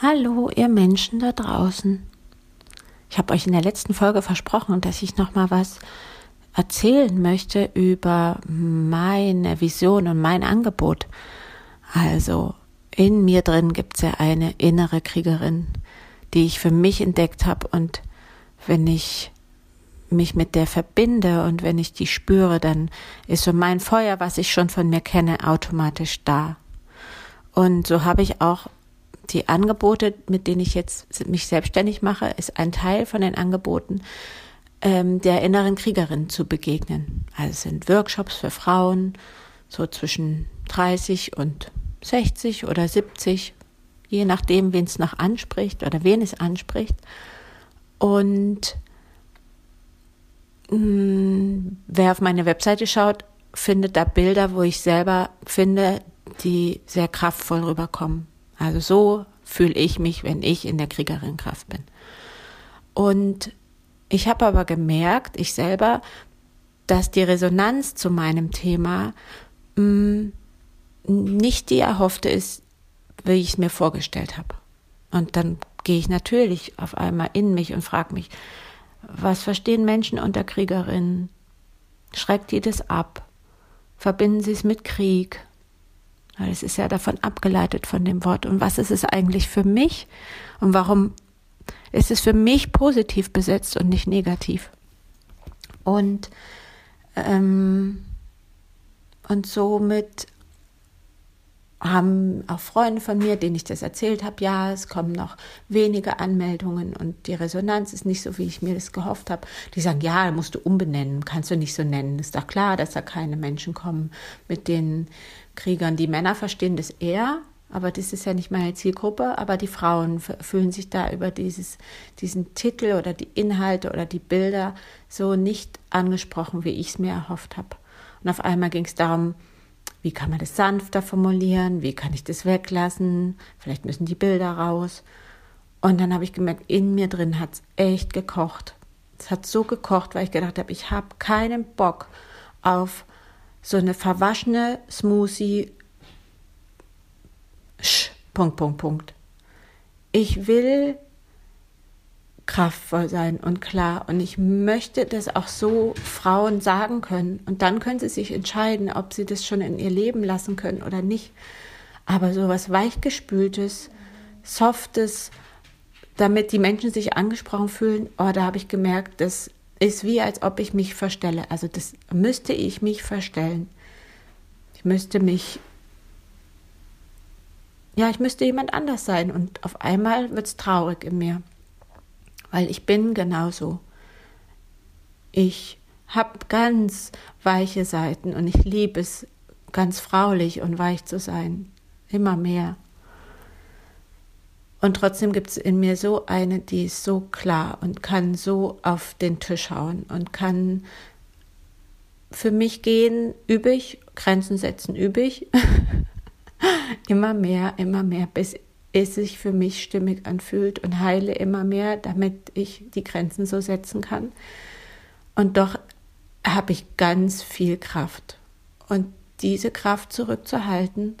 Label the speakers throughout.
Speaker 1: Hallo, ihr Menschen da draußen. Ich habe euch in der letzten Folge versprochen, dass ich noch mal was erzählen möchte über meine Vision und mein Angebot. Also in mir drin gibt es ja eine innere Kriegerin, die ich für mich entdeckt habe und wenn ich mich mit der verbinde und wenn ich die spüre, dann ist so mein Feuer, was ich schon von mir kenne, automatisch da. Und so habe ich auch die Angebote, mit denen ich jetzt mich selbstständig mache, ist ein Teil von den Angeboten, ähm, der inneren Kriegerin zu begegnen. Also es sind Workshops für Frauen, so zwischen 30 und 60 oder 70, je nachdem, wen es noch anspricht oder wen es anspricht. Und mh, mm, wer auf meine Webseite schaut, findet da Bilder, wo ich selber finde, die sehr kraftvoll rüberkommen. Also so fühle ich mich, wenn ich in der Kriegerinkraft bin. Und ich habe aber gemerkt, ich selber, dass die Resonanz zu meinem Thema mh, mm, nicht die erhoffte ist, wie ich es mir vorgestellt habe. Und dann gehe ich natürlich auf einmal in mich und frage mich, was verstehen Menschen unter Kriegerinnen? Schreckt die das ab? Verbinden sie es mit Krieg? Weil es ist ja davon abgeleitet von dem Wort. Und was ist es eigentlich für mich? Und warum ist es für mich positiv besetzt und nicht negativ? Und, ähm, und somit haben auch Freunde von mir, denen ich das erzählt habe, ja, es kommen noch wenige Anmeldungen und die Resonanz ist nicht so, wie ich mir das gehofft habe. Die sagen, ja, musst du umbenennen, kannst du nicht so nennen. Ist doch klar, dass da keine Menschen kommen mit den Kriegern. Die Männer verstehen das eher, aber das ist ja nicht meine Zielgruppe, aber die Frauen fühlen sich da über dieses, diesen Titel oder die Inhalte oder die Bilder so nicht angesprochen, wie ich es mir erhofft habe. Und auf einmal ging es darum, wie kann man das sanfter formulieren? Wie kann ich das weglassen? Vielleicht müssen die Bilder raus. Und dann habe ich gemerkt, in mir drin hat es echt gekocht. Es hat so gekocht, weil ich gedacht habe, ich habe keinen Bock auf so eine verwaschene Smoothie. Sch, Punkt, Punkt, Punkt. Ich will kraftvoll sein und klar. Und ich möchte das auch so Frauen sagen können. Und dann können sie sich entscheiden, ob sie das schon in ihr Leben lassen können oder nicht. Aber so was weichgespültes, softes, damit die Menschen sich angesprochen fühlen, oh, da habe ich gemerkt, das ist wie, als ob ich mich verstelle. Also das müsste ich mich verstellen. Ich müsste mich, ja, ich müsste jemand anders sein. Und auf einmal wird es traurig in mir weil ich bin genauso. Ich habe ganz weiche Seiten und ich liebe es, ganz fraulich und weich zu sein. Immer mehr. Und trotzdem gibt es in mir so eine, die ist so klar und kann so auf den Tisch hauen und kann für mich gehen, übig, Grenzen setzen, übig. immer mehr, immer mehr, bis es sich für mich stimmig anfühlt und heile immer mehr, damit ich die Grenzen so setzen kann. Und doch habe ich ganz viel Kraft. Und diese Kraft zurückzuhalten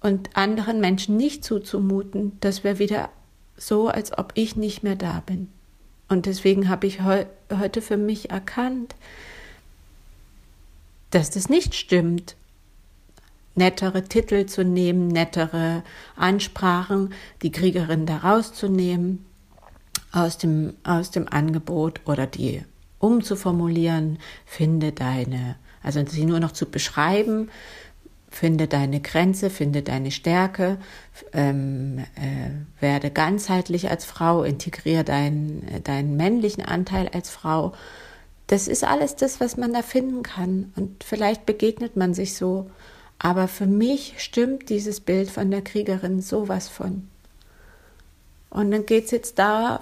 Speaker 1: und anderen Menschen nicht zuzumuten, das wäre wieder so, als ob ich nicht mehr da bin. Und deswegen habe ich heu heute für mich erkannt, dass das nicht stimmt, nettere Titel zu nehmen, nettere Ansprachen, die Kriegerin da rauszunehmen aus dem, aus dem Angebot oder die umzuformulieren, finde deine, also sie nur noch zu beschreiben, finde deine Grenze, finde deine Stärke, ähm, äh, werde ganzheitlich als Frau, integriere deinen, deinen männlichen Anteil als Frau. Das ist alles das, was man da finden kann. Und vielleicht begegnet man sich so aber für mich stimmt dieses Bild von der Kriegerin sowas von. Und dann geht es jetzt da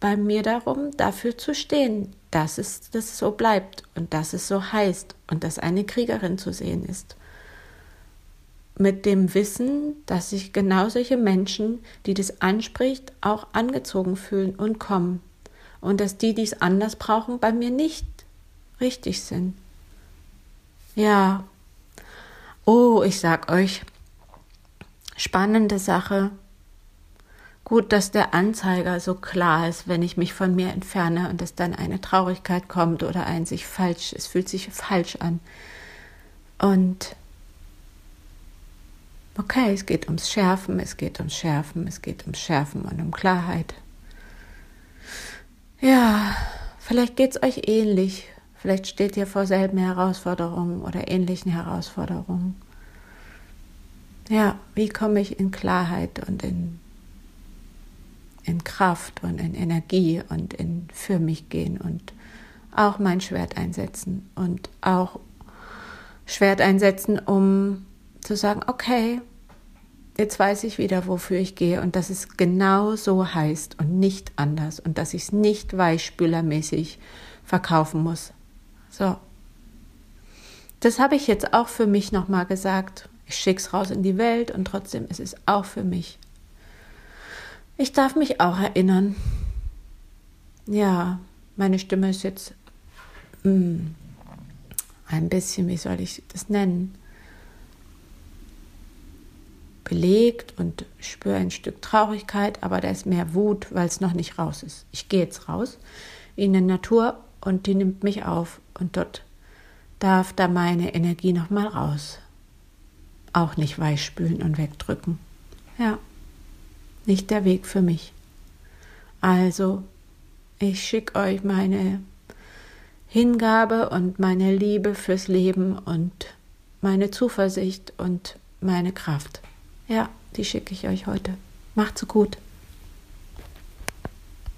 Speaker 1: bei mir darum, dafür zu stehen, dass es das so bleibt und dass es so heißt und dass eine Kriegerin zu sehen ist. Mit dem Wissen, dass sich genau solche Menschen, die das anspricht, auch angezogen fühlen und kommen. Und dass die, die es anders brauchen, bei mir nicht richtig sind. Ja, Oh, ich sag euch, spannende Sache, gut, dass der Anzeiger so klar ist, wenn ich mich von mir entferne und es dann eine Traurigkeit kommt oder ein sich falsch, es fühlt sich falsch an. Und okay, es geht ums Schärfen, es geht ums Schärfen, es geht ums Schärfen und um Klarheit. Ja, vielleicht geht es euch ähnlich. Vielleicht steht ihr vor selben Herausforderungen oder ähnlichen Herausforderungen. Ja, wie komme ich in Klarheit und in, in Kraft und in Energie und in für mich gehen und auch mein Schwert einsetzen und auch Schwert einsetzen, um zu sagen, okay, jetzt weiß ich wieder, wofür ich gehe und dass es genau so heißt und nicht anders und dass ich es nicht weichspülermäßig verkaufen muss. So. Das habe ich jetzt auch für mich nochmal gesagt. Ich schicke es raus in die Welt und trotzdem ist es auch für mich. Ich darf mich auch erinnern. Ja, meine Stimme ist jetzt mm, ein bisschen, wie soll ich das nennen? belegt und spüre ein Stück Traurigkeit, aber da ist mehr Wut, weil es noch nicht raus ist. Ich gehe jetzt raus in die Natur und die nimmt mich auf und dort darf da meine Energie nochmal raus. Auch nicht weichspülen und wegdrücken. Ja, nicht der Weg für mich. Also, ich schicke euch meine Hingabe und meine Liebe fürs Leben und meine Zuversicht und meine Kraft. Ja, die schicke ich euch heute. Macht's gut.